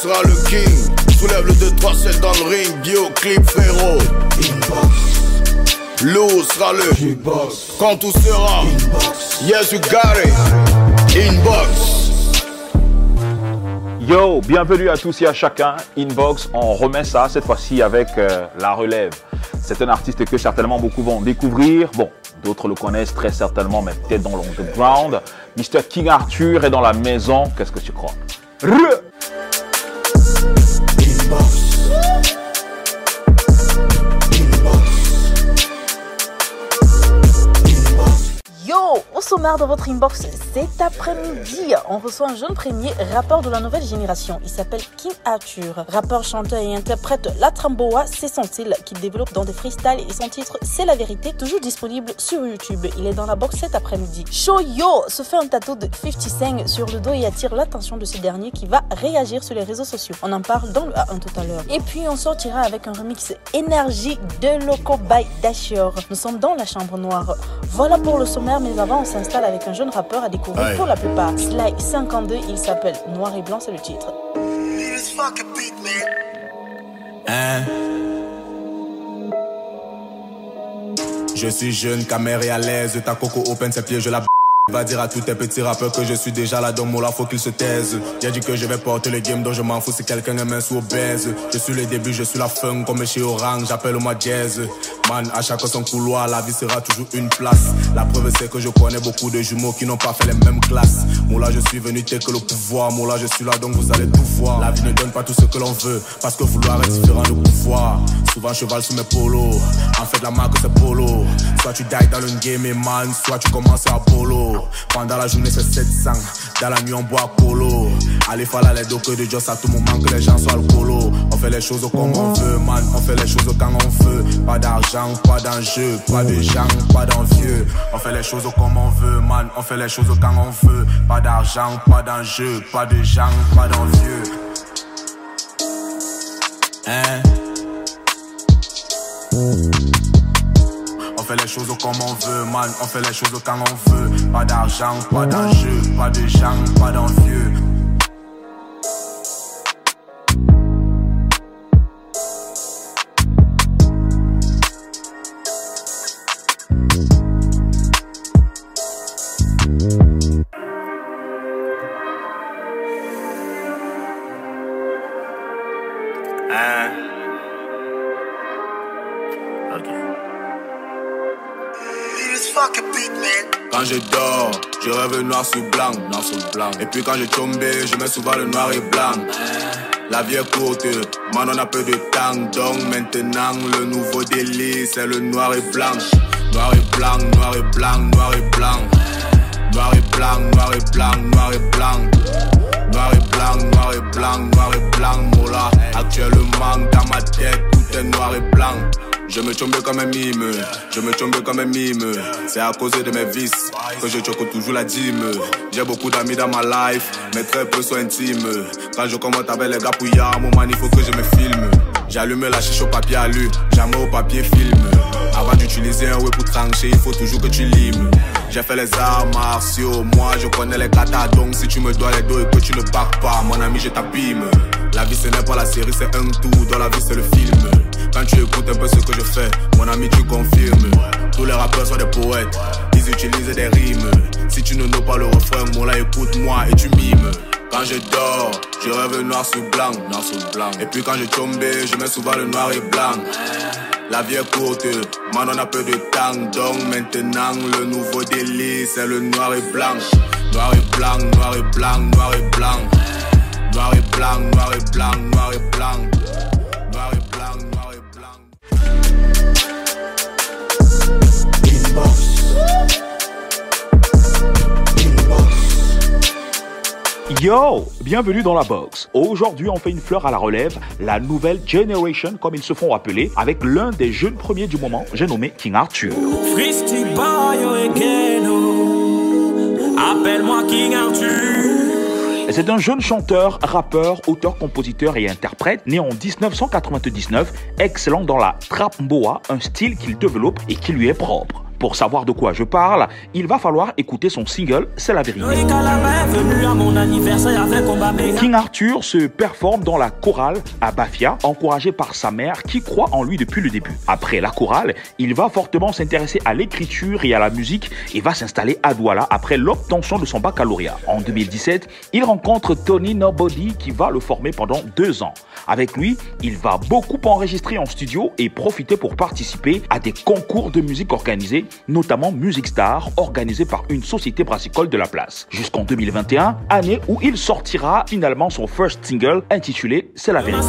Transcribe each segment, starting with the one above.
personne sera le king. Soulève le 2-3-7 dans le ring, Bio, clip, frérot. Inbox. Lou sera le Inbox. Quand tout sera Inbox. Yes, you got it. Inbox. Yo, bienvenue à tous et à chacun. Inbox, on remet ça cette fois-ci avec euh, la relève. C'est un artiste que certainement beaucoup vont découvrir. Bon, d'autres le connaissent très certainement, mais peut-être dans l'underground. Mr. King Arthur est dans la maison. Qu'est-ce que tu crois? Re au sommaire de votre inbox cet après-midi, on reçoit un jeune premier rappeur de la nouvelle génération. Il s'appelle King Arthur. Rappeur, chanteur et interprète La Tramboa, c'est son style qu'il développe dans des freestyles et son titre C'est la vérité, toujours disponible sur YouTube. Il est dans la box cet après-midi. Show Yo se fait un tatou de 50 Cent sur le dos et attire l'attention de ce dernier qui va réagir sur les réseaux sociaux. On en parle dans le A1 tout à l'heure. Et puis on sortira avec un remix énergie de Loco by Dasher. Nous sommes dans la chambre noire. Voilà pour le sommaire mais avant, on s'installe avec un jeune rappeur à découvrir Aye. pour la plupart. Sly 52, il s'appelle Noir et Blanc, c'est le titre. Hein? Je suis jeune, camère et à l'aise. Ta coco open ses pieds, je la b- Va dire à tous tes petits rappeurs que je suis déjà là mon là, faut qu'ils se taisent. J'ai dit que je vais porter le game dont je m'en fous si quelqu'un est mince ou obèse. Je suis le début, je suis la fin comme chez Orange, j'appelle moi jazz. Man, à chacun son couloir, la vie sera toujours une place. La preuve c'est que je connais beaucoup de jumeaux qui n'ont pas fait les mêmes classes. Moi là, je suis venu tel que le pouvoir. Moi là, je suis là donc vous allez tout voir. La vie ne donne pas tout ce que l'on veut parce que vouloir est différent de pouvoir. Souvent cheval sous mes polos. En fait, la marque c'est polo. Soit tu die dans le game et man, soit tu commences à polo. Pendant la journée c'est 700. Dans la nuit on boit polo. Allez faire la lettre que de Dios à tout moment que les gens soient alcoolo. On fait les choses comme on veut, man. On fait les choses quand on veut. Pas d'argent, pas d'enjeu, pas de gens, pas d'envieux. On fait les choses comme on veut, man. On fait les choses quand on veut. Pas d'argent, pas d'enjeu, pas de gens, pas d'envieux. Hein? On fait les choses comme on veut, man. On fait les choses quand on veut. Pas d'argent, pas d'enjeu, pas de gens, pas d'envieux. Et puis quand je tombe, je mets souvent le noir et blanc. La vie est courte, man on a peu de temps, donc maintenant le nouveau délit c'est le noir et blanc. Noir et blanc, noir et blanc, noir et blanc. Noir et blanc, noir et blanc, noir et blanc. Noir et blanc, noir et blanc, noir et blanc, mola. Actuellement dans ma tête, tout est noir et blanc. Je me tombe comme un mime, je me tombe comme un mime. C'est à cause de mes vices que je choque toujours la dîme. J'ai beaucoup d'amis dans ma life, mais très peu sont intimes. Quand je commente avec les gars pouillards, mon man, il faut que je me filme. J'allume la chiche au papier alu, jamais au papier film. Avant d'utiliser un web pour trancher, il faut toujours que tu limes. J'ai fait les arts martiaux, moi je connais les katas, donc si tu me dois les dos et que tu ne pars pas, mon ami, je t'abîme. La vie ce n'est pas la série, c'est un tout, dans la vie c'est le film. Quand tu écoutes un peu ce que je fais, mon ami, tu confirmes. Tous les rappeurs sont des poètes, ils utilisent des rimes. Si tu ne know pas le refrain, mon là, écoute-moi et tu mimes. Quand je dors, je rêve noir sur blanc, noir sur blanc. Et puis quand je tombe, je mets souvent le noir et blanc. La vie est courte, man on a peu de temps, donc maintenant le nouveau délit c'est le noir et blanc. Noir et blanc, noir et blanc, noir et blanc. Noir et blanc, noir et blanc, noir et blanc. Yo, bienvenue dans la box. Aujourd'hui, on fait une fleur à la relève, la nouvelle generation, comme ils se font appeler, avec l'un des jeunes premiers du moment, j'ai nommé King Arthur. Egeno. Appelle-moi King Arthur. C'est un jeune chanteur, rappeur, auteur, compositeur et interprète, né en 1999, excellent dans la trap mboa, un style qu'il développe et qui lui est propre. Pour savoir de quoi je parle, il va falloir écouter son single C'est la vérité. King Arthur se performe dans la chorale à Bafia, encouragé par sa mère qui croit en lui depuis le début. Après la chorale, il va fortement s'intéresser à l'écriture et à la musique et va s'installer à Douala après l'obtention de son baccalauréat. En 2017, il rencontre Tony Nobody qui va le former pendant deux ans. Avec lui, il va beaucoup enregistrer en studio et profiter pour participer à des concours de musique organisés, notamment Music Star, organisé par une société brassicole de la place. Jusqu'en 2021, année où il sortira finalement son first single intitulé C'est la vérité.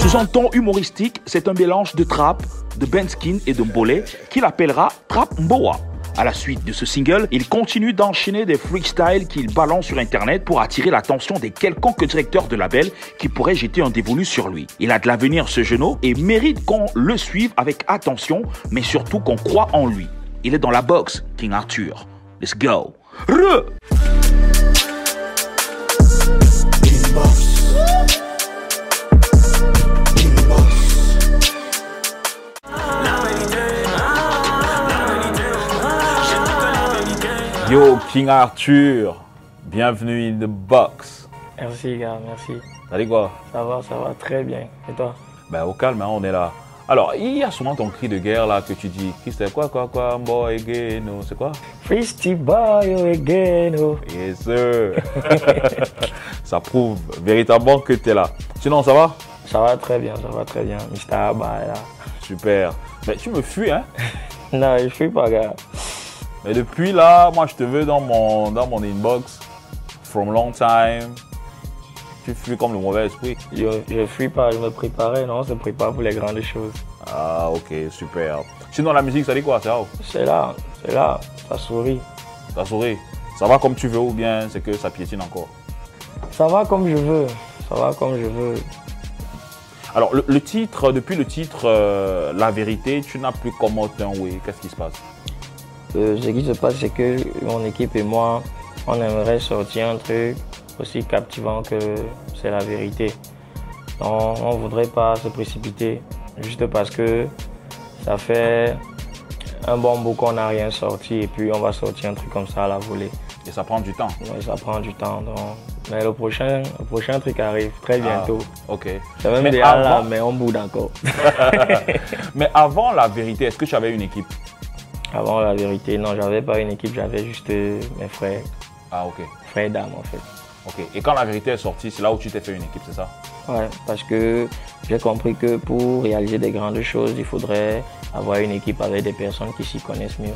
Sous son ton humoristique, c'est un mélange de trap, de Benskin et de Mbolé qu'il appellera Trap Mboa. À la suite de ce single, il continue d'enchaîner des freestyles qu'il balance sur internet pour attirer l'attention des quelconques directeurs de label qui pourraient jeter un dévolu sur lui. Il a de l'avenir ce genou et mérite qu'on le suive avec attention, mais surtout qu'on croit en lui. Il est dans la boxe, King Arthur. Let's go. Yo, King Arthur. Bienvenue in the box. Merci, gars, merci. Ça dit quoi? Ça va, ça va très bien. Et toi? Ben, au calme, hein, on est là. Alors, il y a souvent ton cri de guerre là que tu dis. C'est quoi, quoi, quoi, boy, again, oh, c'est quoi? Freesty boy again. oh. Yes, sir. ça prouve véritablement que tu es là. Sinon, ça va? Ça va très bien, ça va très bien. Mr. Abba est là. Super. Mais tu me fuis, hein? Non, je suis pas, gars. Mais depuis là, moi, je te veux dans mon, dans mon inbox. From long time. Tu fuis comme le mauvais esprit. Je, je suis pas, je me préparais, non, on se prépare pour les grandes choses. Ah, ok, super. Sinon, la musique, ça dit quoi C'est C'est là, c'est là, ça sourit. Ça sourit. Ça va comme tu veux ou bien c'est que ça piétine encore? Ça va comme je veux, ça va comme je veux. Alors, le, le titre, depuis le titre euh, La vérité, tu n'as plus comment un oui. Qu'est-ce qui se passe? Euh, ce qui se passe, c'est que mon équipe et moi, on aimerait sortir un truc aussi captivant que c'est la vérité. On ne voudrait pas se précipiter juste parce que ça fait un bon bout qu'on n'a rien sorti et puis on va sortir un truc comme ça à la volée. Et ça prend du temps. Donc, ça prend du temps. donc. Mais le prochain, le prochain truc arrive très bientôt. Ah, ok. C'est même Mais là, avant- mais on boude encore. Mais avant La vérité, est-ce que tu avais une équipe? Avant la vérité, non, j'avais pas une équipe, j'avais juste euh, mes frères, Ah, ok. frères et dames en fait. Ok. Et quand La vérité est sortie, c'est là où tu t'es fait une équipe, c'est ça? Ouais, parce que j'ai compris que pour réaliser des grandes choses, il faudrait avoir une équipe avec des personnes qui s'y connaissent mieux.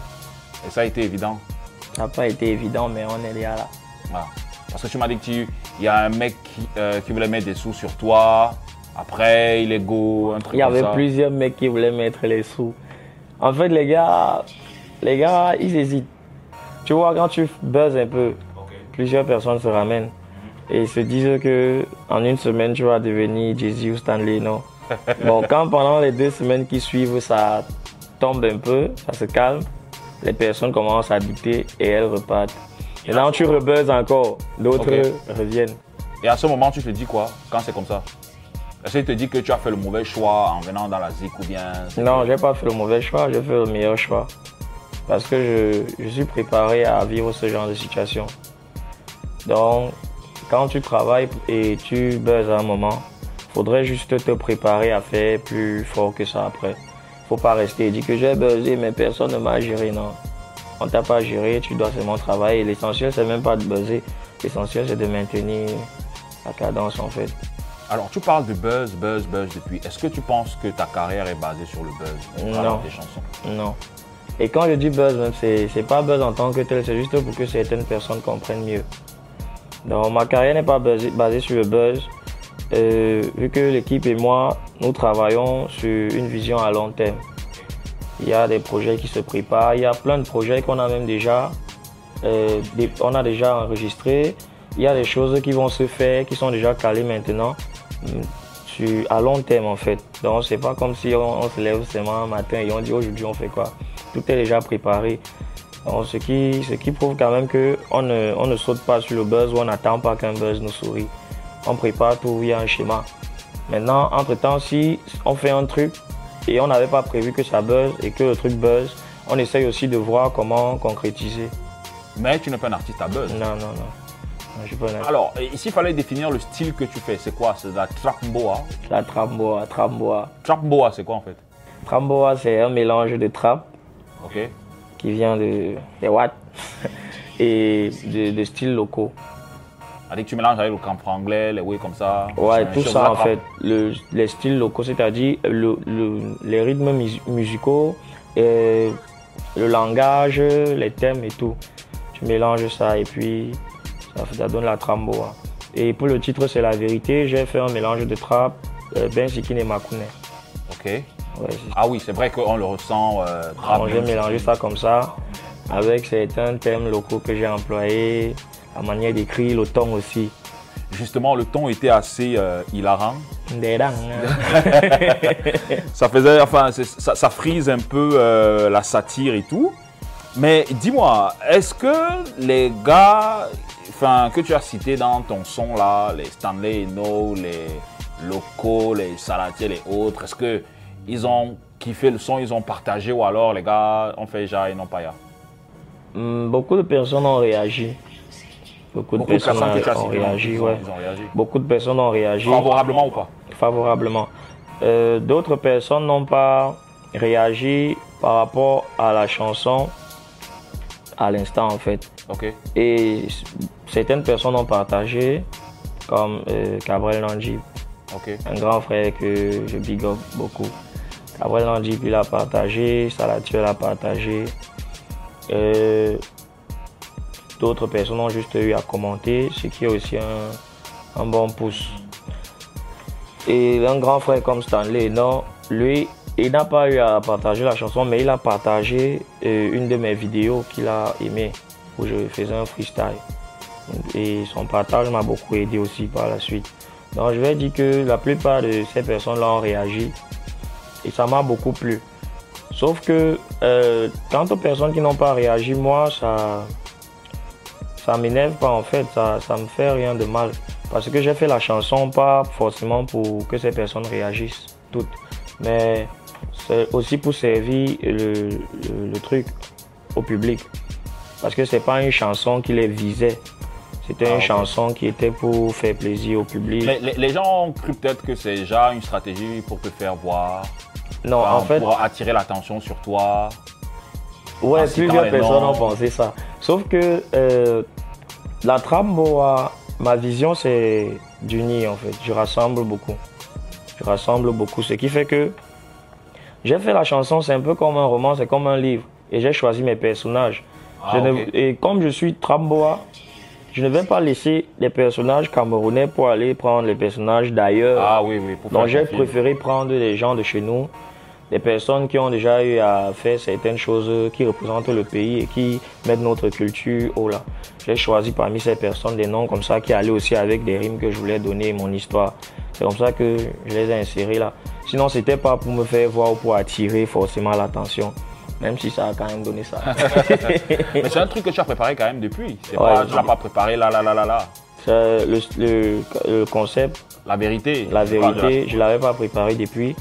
Et ça a été évident? Ça n'a pas été évident, mais on est déjà là. Ah. Parce que tu m'as dit qu'il y a un mec qui, euh, qui voulait mettre des sous sur toi. Après, il est go, un truc Il y avait comme ça. plusieurs mecs qui voulaient mettre les sous. En fait, les gars, les gars, ils hésitent. Tu vois, quand tu buzzes un peu, plusieurs personnes se ramènent et ils se disent que en une semaine, tu vas devenir Jay-Z ou Stanley, non? Bon, quand pendant les deux semaines qui suivent, ça tombe un peu, ça se calme, les personnes commencent à douter et elles repartent. Et là, tu rebuzzes encore, d'autres reviennent. Et à ce moment, tu te dis quoi quand c'est comme ça? Est-ce qu'il te dit que tu as fait le mauvais choix en venant dans la ZIC ou bien Non, j'ai pas fait le mauvais choix, j'ai fait le meilleur choix. Parce que je, je suis préparé à vivre ce genre de situation. Donc, quand tu travailles et tu buzzes à un moment, faudrait juste te préparer à faire plus fort que ça après. Faut pas rester et dire que j'ai buzzé, mais personne ne m'a géré, non. On t'a pas géré, tu dois seulement travailler. L'essentiel, c'est même pas de buzzer. L'essentiel, c'est de maintenir la cadence, en fait. Alors, tu parles de buzz, buzz, buzz depuis. Est-ce que tu penses que ta carrière est basée sur le buzz Non. tes chansons? Non. Et quand je dis buzz, même, c'est, c'est pas buzz en tant que tel, c'est juste pour que certaines personnes comprennent mieux. Donc, ma carrière n'est pas basée, basée sur le buzz, euh, vu que l'équipe et moi, nous travaillons sur une vision à long terme. Il y a des projets qui se préparent, il y a plein de projets qu'on a même déjà, euh, on a déjà enregistrés. Il y a des choses qui vont se faire, qui sont déjà calées maintenant, hum, sur, à long terme en fait. Donc c'est pas comme si on se lève seulement un matin et on dit aujourd'hui on fait quoi? Tout est déjà préparé. Donc, ce, qui, ce qui prouve quand même qu'on ne, on ne saute pas sur le buzz ou on n'attend pas qu'un buzz nous sourit. On prépare tout, il y a un schéma. Maintenant, entre-temps, si on fait un truc et on n'avait pas prévu que ça buzz et que le truc buzz, on essaye aussi de voir comment concrétiser. Mais tu n'es pas un artiste à buzz. Non, non, non. Non, je suis pas un artiste. Alors, et s'il fallait définir le style que tu fais, c'est quoi? C'est de la trap-boa. La tramboa, tramboa. Trap-boa, c'est quoi en fait? Tramboa, c'est un mélange de trap Qui vient de, des watts et de, de styles locaux. Avec tu mélanges avec le camp anglais, les oui comme ça. Ouais, tout ça en fait, le- les styles locaux, c'est-à-dire le, le- les rythmes mus- musicaux, et le langage, les thèmes et tout. Tu mélanges ça et puis ça, donne la tramboa. Et pour le titre, c'est la vérité, j'ai fait un mélange de trap, euh, Ben Sikin et Makune. Ok. Ouais, Ah oui, c'est vrai qu'on le ressent. Euh, j'ai mélangé ça comme ça, avec certains thèmes locaux que j'ai employés, la manière d'écrire, le ton aussi. Justement, le ton était assez euh, hilarant. Hein. Ça faisait, enfin, ça, ça frise un peu euh, la satire et tout. Mais dis-moi, est-ce que les gars, enfin, que tu as cités dans ton son là, les Stanley Eno, les locaux, les Salatiers, les autres, est-ce que ils ont kiffé le son, ils ont partagé ou alors les gars ont fait ja et non pas ya Hum, Beaucoup de personnes ont réagi. Beaucoup, Beaucoup de personnes, ont réagi, ouais. ont. Beaucoup de personnes ont réagi Favorablement ou pas? Favorablement. Euh, D'autres personnes n'ont pas réagi par rapport à la chanson à l'instant en fait. Ok. Et certaines personnes ont partagé, comme euh, Cabrel Nanji, un grand frère que je big up beaucoup. Cabrel Nanji, il a partagé, Salatuel a partagé. Euh, D'autres personnes ont juste eu à commenter, ce qui est aussi un, bon pouce. Et un grand frère comme Stanley, non, lui, il n'a pas eu à partager la chanson, mais il a partagé euh, une de mes vidéos qu'il a aimé, où je faisais un freestyle. Et son partage m'a beaucoup aidé aussi par la suite. Donc je vais dire que la plupart de ces personnes-là ont réagi et ça m'a beaucoup plu. Sauf que euh, quant aux personnes qui n'ont pas réagi, moi, ça ça m'énerve pas en fait, ça, ça me fait rien de mal. Parce que j'ai fait la chanson pas forcément pour que ces personnes réagissent toutes, mais c'est aussi pour servir le, le- le truc au public. Parce que c'est pas une chanson qui les visait, c'était Ah, une ok. chanson qui était pour faire plaisir au public. Mais les, les gens ont cru peut-être que c'est déjà une stratégie pour te faire voir, non, enfin, en fait, pour attirer l'attention sur toi. Ouais, plusieurs les personnes ont pensé ça. Sauf que euh, la Tramboa, ma vision, c'est d'unir en fait. Je rassemble beaucoup. Je rassemble beaucoup. Ce qui fait que j'ai fait la chanson, c'est un peu comme un roman, c'est comme un livre. Et j'ai choisi mes personnages. Ah, Je ne- ok. et comme je suis Tramboa, je ne vais pas laisser les personnages camerounais pour aller prendre les personnages d'ailleurs. Ah oui, oui. Pour Donc j'ai préféré prendre des gens de chez nous, des personnes qui ont déjà eu à faire certaines choses qui représentent le pays et qui mettent notre culture haut là. J'ai choisi parmi ces personnes des noms comme ça qui allaient aussi avec des rimes que je voulais donner mon histoire. C'est comme ça que je les ai insérés là. Sinon c'était pas pour me faire voir ou pour attirer forcément l'attention. Même si ça a quand même donné ça. Mais c'est un truc que tu as préparé quand même depuis. C'est Ouais, pas, tu l'as pas préparé là, là, là, là, là. Le, le- le concept La vérité. La vérité, je ne l'avais pas préparé depuis,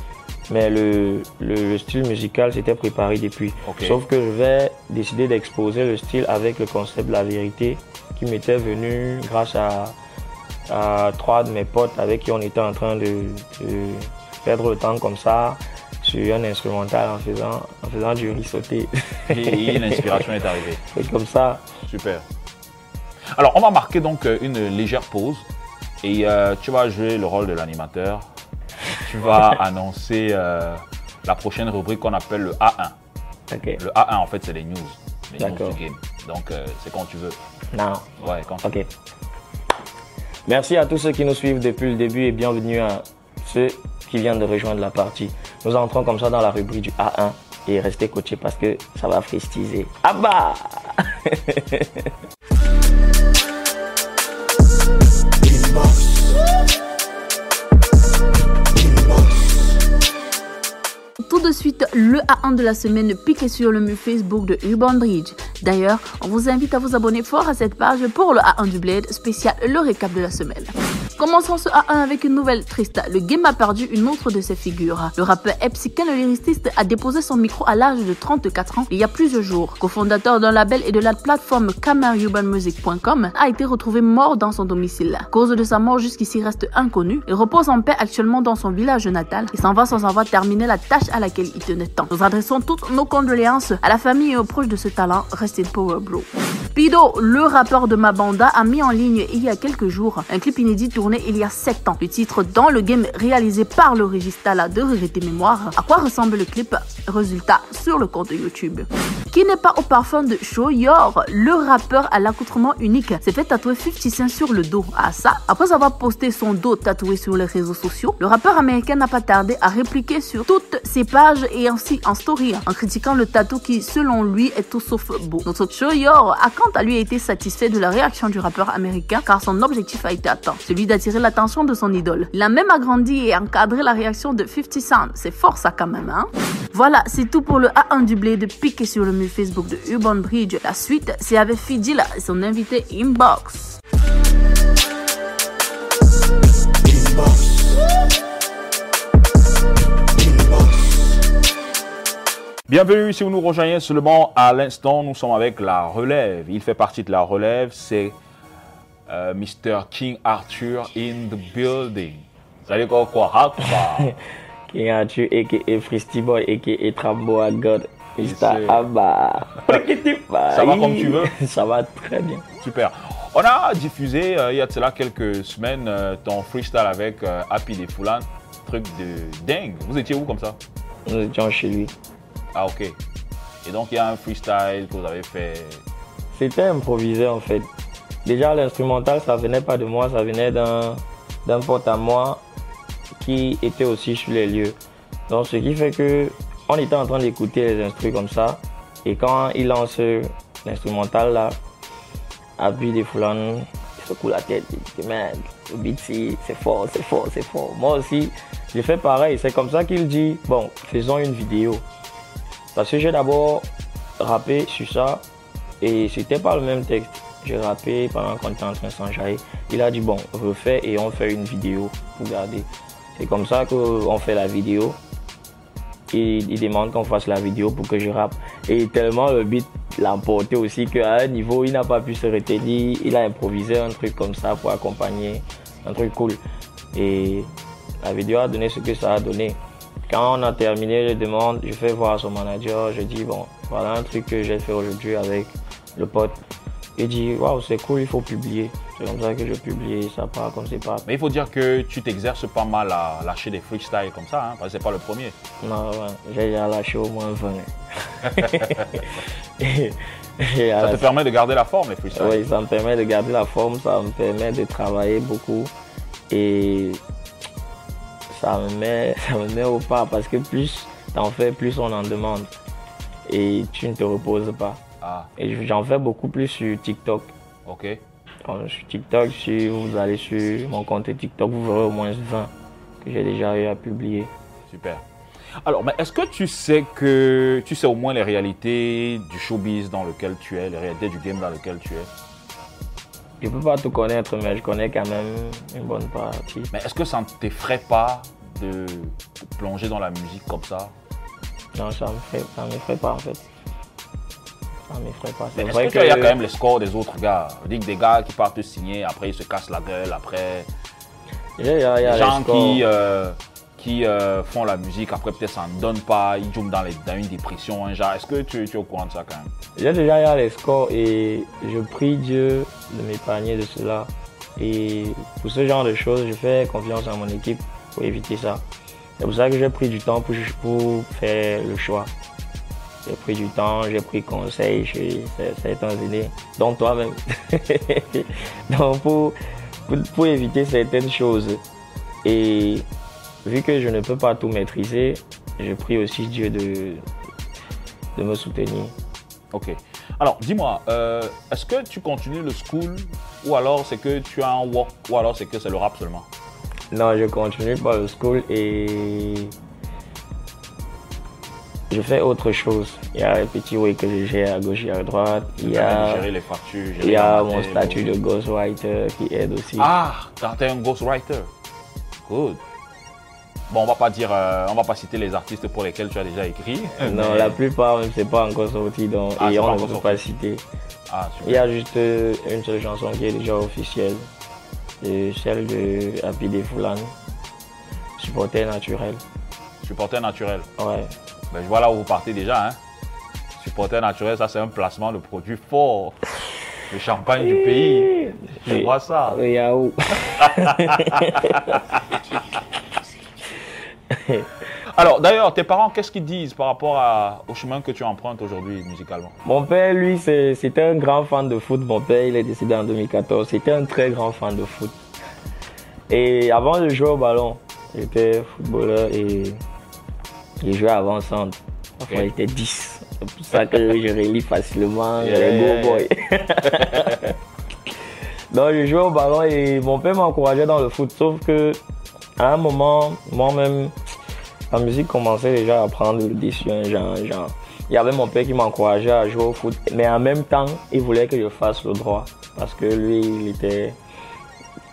mais le, le- le style musical s'était préparé depuis. Sauf que je vais décider d'exposer le style avec le concept de la vérité qui m'était venu grâce à, à trois de mes potes avec qui on était en train de, de perdre le temps comme ça sur un instrumental en faisant, en faisant du riz sauté. Et l'inspiration est arrivée. Et comme ça, Super. Alors, on va marquer donc euh, une légère pause et euh, tu vas jouer le rôle de l'animateur. Tu vas annoncer euh, la prochaine rubrique qu'on appelle le A1. ok. Le A1, en fait, c'est les news. Les news D'accord. du game. Donc, euh, c'est quand tu veux. Now. Ouais, quand tu Ok. Merci à tous ceux qui nous suivent depuis le début et bienvenue à ceux qui viennent de rejoindre la partie. Nous entrons comme ça dans la rubrique du A1 et restez coachés parce que ça va fristiser. Ah bah suite, le A1 de la semaine piqué sur le mur Facebook de Urban Bridge. D'ailleurs, on vous invite à vous abonner fort à cette page pour le A1 du Bled spécial le récap de la semaine. Commençons ce A1 avec une nouvelle triste. Le game a perdu une autre de ses figures. Le rappeur Epsiken, le lyriciste, a déposé son micro à l'âge de 34 ans il y a plusieurs jours. Cofondateur d'un label et de la plateforme CameraUrbanMusic.com, a été retrouvé mort dans son domicile. Cause de sa mort jusqu'ici reste inconnue. Il repose en paix actuellement dans son village natal et s'en va sans avoir terminé la tâche à laquelle il tenait tant. Nous adressons toutes nos condoléances à la famille et aux proches de ce talent. Restez power bro. Pido, le rappeur de Mabanda, a mis en ligne il y a quelques jours un clip inédit tourné il y a 7 ans. Le titre dans le game réalisé par le Registala de Regretter Mémoire. À quoi ressemble le clip? Résultat sur le compte YouTube. Qui n'est pas au parfum de Shoyor, le rappeur à l'accoutrement unique, s'est fait tatouer 50 Cent sur le dos. À ça, après avoir posté son dos tatoué sur les réseaux sociaux, le rappeur américain n'a pas tardé à répliquer sur toutes ses pages et ainsi en story, en critiquant le tatou qui, selon lui, est tout sauf beau. Notre Shoyor a quant à lui été satisfait de la réaction du rappeur américain car son objectif a été atteint, celui d'attirer l'attention de son idole. Il a même agrandi et encadré la réaction de 50 Cent. C'est fort ça quand même, hein Voilà, c'est tout pour le A1 du blé de piquer sur le mur Facebook de Urban Bridge. La suite, c'est avec Fidil et son invité Inbox. Bienvenue si vous nous rejoignez seulement à l'instant, nous sommes avec la relève. Il fait partie de la relève, c'est euh, Mr. King Arthur in the building. Salut quoi quoi, quoi. King Arthur, a.k.a. Fristy Boy, a.k.a. Trambo à God. Ça va comme tu veux Ça va très bien. Super. On a diffusé euh, il y a de cela quelques semaines euh, ton freestyle avec euh, Happy des Foulan. Truc de dingue. Vous étiez où comme ça? Nous étions chez lui. Ah ok. Et donc il y a un freestyle que vous avez fait. C'était improvisé en fait. Déjà l'instrumental ça venait pas de moi, ça venait d'un d'un pote à moi qui était aussi sur les lieux. Donc ce qui fait que on était en train d'écouter les instruments comme ça et quand il lance l'instrumental là, appui des foulans, il secoue la tête, il dit merde, le beat c'est c'est fort, c'est fort, c'est fort. Moi aussi, j'ai fait pareil, c'est comme ça qu'il dit bon, faisons une vidéo. Parce que j'ai d'abord rappé sur ça et c'était pas le même texte. J'ai rappé pendant qu'on était en train de s'enjailler. Il a dit bon, refais et on fait une vidéo pour garder. C'est comme ça qu'on fait la vidéo. Il demande qu'on fasse la vidéo pour que je rappe. Et tellement le beat l'a emporté aussi qu'à un niveau, il n'a pas pu se retenir. Il a improvisé un truc comme ça pour accompagner. Un truc cool. Et la vidéo a donné ce que ça a donné. Quand on a terminé, je demande, je fais voir son manager, je dis bon, voilà un truc que j'ai fait aujourd'hui avec le pote. Il dit waouh, c'est cool, il faut publier. C'est comme ça que je publie, ça part comme c'est pas. Mais il faut dire que tu t'exerces pas mal à lâcher des freestyles comme ça, hein, parce que c'est pas le premier. Non, ouais, j'ai déjà lâché au moins 20. Et j'ai Ça te permet de garder la forme les freestyles. Oui, ça me permet de garder la forme, ça me permet de travailler beaucoup et ça me met, ça me met au pas parce que plus t'en fais, plus on en demande et tu ne te reposes pas. Ah, Et j'en fais beaucoup plus sur TikTok. ok. Sur TikTok, si vous allez sur mon compte TikTok, vous verrez au moins 20 que j'ai déjà eu à publier. Super. Alors, mais est-ce que tu sais que tu sais au moins les réalités du showbiz dans lequel tu es, les réalités du game dans lequel tu es? Je peux pas tout connaître, mais je connais quand même une bonne partie. Mais est-ce que ça ne t'effraie pas de plonger dans la musique comme ça? Non, ça me fait, ça m'effraie pas en fait. M'effraie pas. C'est vrai Est-ce que il y a quand même les scores des autres gars? Que des gars qui partent signer, après ils se cassent la gueule, après Il y a- il y a des les gens qui, euh, qui euh, font la musique, après peut-être ça ne donne pas, ils tombent dans, les- dans une dépression, un genre. Est-ce que tu, tu es au courant de ça quand même? J'ai déjà eu les scores et je prie Dieu de m'épargner de cela. Et pour ce genre de choses, je fais confiance à mon équipe pour éviter ça. C'est pour ça que j'ai pris du temps pour, pour faire le choix. J'ai pris du temps, j'ai pris conseil chez certains aînés, dont toi-même. Donc pour, pour, pour éviter certaines choses. Et vu que je ne peux pas tout maîtriser, je prie aussi Dieu de, de me soutenir. Ok. Alors, dis-moi, euh, est-ce que tu continues le school ou alors c'est que tu as un work ou alors c'est que c'est le rap seulement? Non, je continue par le school et je fais autre chose. Il y a un petit way que je gère à gauche et à droite. Il y a, gérer les factures. gérer il y a la mon statut de ghostwriter qui aide aussi. Ah, t'es un ghostwriter. Good. Bon, on va pas dire, euh, on va pas citer les artistes pour lesquels tu as déjà écrit. non, mais- la plupart, c'est pas encore sorti, donc, Ah, et on ne peut sorti. pas citer. Ah. Il y a juste euh, une seule chanson qui est déjà officielle, c'est celle de Happy Day supporter naturel. Supporter naturel. Ouais. Ben, je vois là où vous partez déjà. Hein. Supporter naturel, ça c'est un placement de produit fort. Le champagne du pays. Je vois ça. Le Yahoo. Alors d'ailleurs, tes parents, qu'est-ce qu'ils disent par rapport à- au chemin que tu empruntes aujourd'hui musicalement? Mon père, lui, c'était un grand fan de foot. Mon père, il est décédé en 2014. C'était un très grand fan de foot. Et avant de jouer au ballon, j'étais footballeur et il jouait avant-centre. Enfin, Ok. il était 10. C'est pour ça que je relis facilement Yeah. les go boys. Donc, je jouais au ballon et mon père m'encourageait dans le foot. Sauf que, à un moment, moi-même, la musique commençait déjà à prendre le dessus. hein, genre, genre. Il y avait mon père qui m'encourageait à jouer au foot, mais en même temps, il voulait que je fasse le droit. Parce que lui, il était.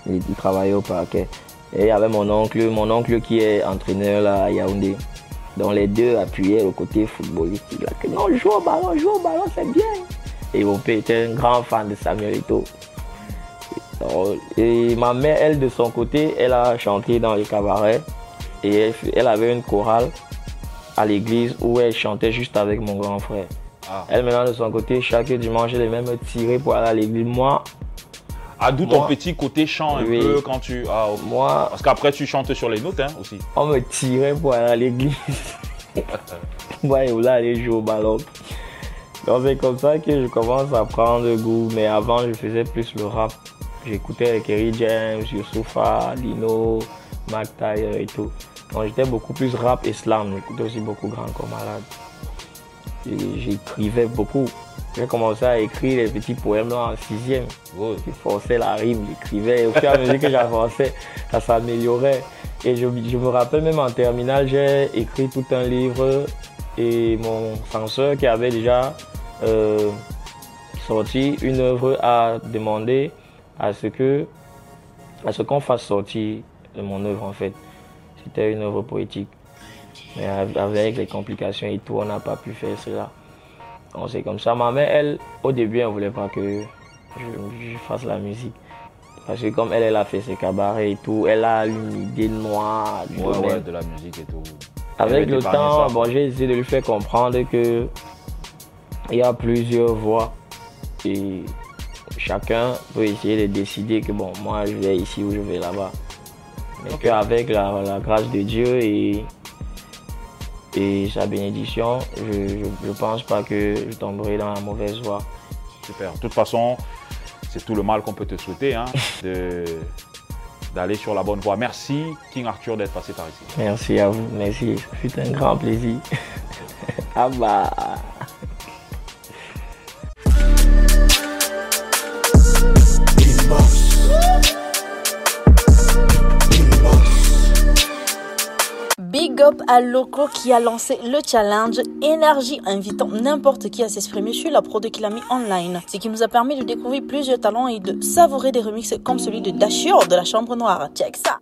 Il, il travaillait au parquet. Et il y avait mon oncle, mon oncle qui est entraîneur là, à Yaoundé. Donc les deux appuyaient le côté footballistique. Là, que non, joue au ballon, joue au ballon, c'est bien. Et mon père était un grand fan de Samuel Eto'o. Et ma mère, elle, de son côté, elle a chanté dans les cabarets. Et elle, elle avait une chorale à l'église où elle chantait juste avec mon grand frère. Ah. Elle, maintenant, de son côté, chaque dimanche, elle aimait me tirer pour aller à l'église. Moi, Ah, d'où ton petit côté chant un Oui. peu quand tu. Ah, moi, Parce qu'après, tu chantes sur les notes hein, aussi. on me tirait pour aller à l'église. Moi, je voulais aller jouer au ballon. Donc c'est comme ça que je commence à prendre goût. Mais avant, je faisais plus le rap. J'écoutais Kerry James, Youssoufa, Lino, Mac Taylor et tout. Donc j'étais beaucoup plus rap et slam. J'écoutais aussi beaucoup Grand Corps Malade. Et J'écrivais beaucoup. J'ai commencé à écrire les petits poèmes là en sixième. Good. Je forçais la rime, j'écrivais. Au fur et à mesure que j'avançais, ça s'améliorait. Et je, je me rappelle même en terminale, j'ai écrit tout un livre et mon censeur qui avait déjà euh, sorti une œuvre a demandé à ce que à ce qu'on fasse sortir mon œuvre en fait. C'était une œuvre poétique. Mais av- avec les complications et tout, on n'a pas pu faire cela. Donc c'est comme ça. Ma mère, elle, au début, elle ne voulait pas que je, je fasse la musique. Parce que comme elle, elle a fait ses cabarets et tout, elle a une idée noire du Ouais, de la musique et tout. Avec le temps, bon, j'ai essayé de lui faire comprendre que il y a plusieurs voies et chacun peut essayer de décider que bon, moi je vais ici ou je vais là-bas. Mais qu'avec la, la grâce de Dieu et, et sa bénédiction, je ne pense pas que je tomberai dans la mauvaise voie. Super. De toute façon, c'est tout le mal qu'on peut te souhaiter, hein, d'aller sur la bonne voie. Merci, King Arthur, d'être passé par ici. Merci à vous, merci, ce fut un grand plaisir. ah bah. Big up à Loco qui a lancé le challenge Énergie, invitant n'importe qui à s'exprimer sur la prod qu'il a mis online. Ce qui nous a permis de découvrir plusieurs talents et de savourer des remixes comme celui de Dashur de la Chambre Noire. Check ça!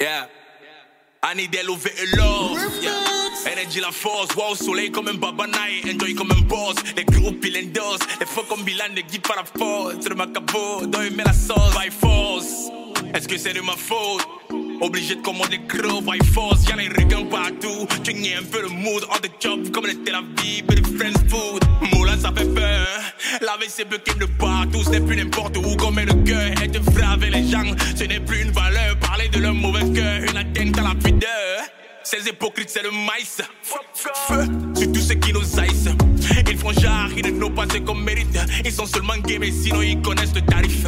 Yeah. Annie d'élever et love. Yeah. Energy la force, wow, soleil comme un babanaï, enjoy comme un boss. Les groupes ils endossent, les faux comme Bilan ne guident pas la force. C'est de ma cabot, doit aimer la sauce, by force. Est-ce que c'est de ma faute? Obligé de commander gros, by force. Y'a les regains partout. Tu niais un peu le mood, on the job comme le Tel Aviv et le French food. Moulin, ça fait peur. La vie c'est de partout, ce n'est plus n'importe où comme le cœur. Être vrai avec les gens, ce n'est plus une valeur. Parler de leur mauvais cœur, une atteinte à la pudeur. Ces hypocrites, c'est le maïs. Feu sur tous ceux qui nous haïssent. Ils franchard, ils ne n'ont pas ce qu'on mérite. Ils sont seulement gamés, sinon ils connaissent le tarif.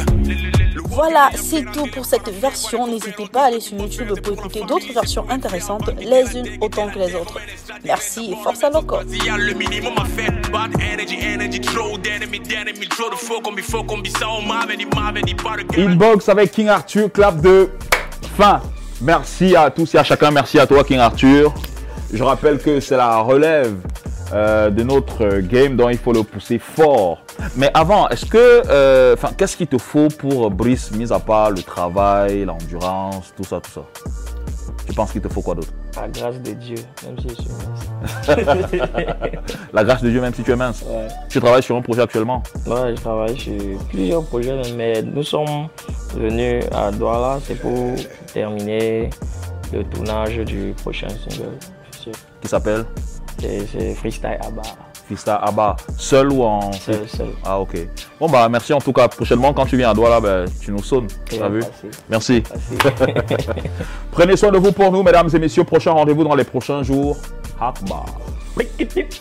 Voilà, c'est tout pour cette version. N'hésitez pas à aller sur YouTube pour écouter d'autres versions intéressantes, les unes autant que les autres. Merci et force à guerre. Inbox avec King Arthur, clap de fin. Merci à tous et à chacun. Merci à toi, King Arthur. Je rappelle que c'est la relève euh, de notre game dont il faut le pousser fort. Mais avant, est-ce que, euh, qu'est-ce qu'il te faut pour Brice, mis à part le travail, l'endurance, tout ça, tout ça? Tu penses qu'il te faut quoi d'autre? La grâce de Dieu, même si je suis mince. La grâce de Dieu, même si tu es mince. Ouais. Tu travailles sur un projet actuellement? Ouais, je travaille sur plusieurs projets, mais nous sommes venus à Douala, c'est pour terminer le tournage du prochain single. Qui s'appelle? C'est Freestyle Abba, Fista Abba. Seul ou en. seul, seul. Ah, ok. Bon, bah, merci en tout cas. Prochainement, quand tu viens à Douala, ben, tu nous sonnes. T'as vu? Merci. Passé. Prenez soin de vous pour nous, mesdames et messieurs. Prochain rendez-vous dans les prochains jours.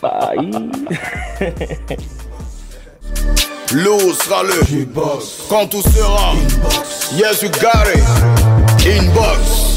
Bye. L'eau sera le Quand tout sera Yes, you got it Inbox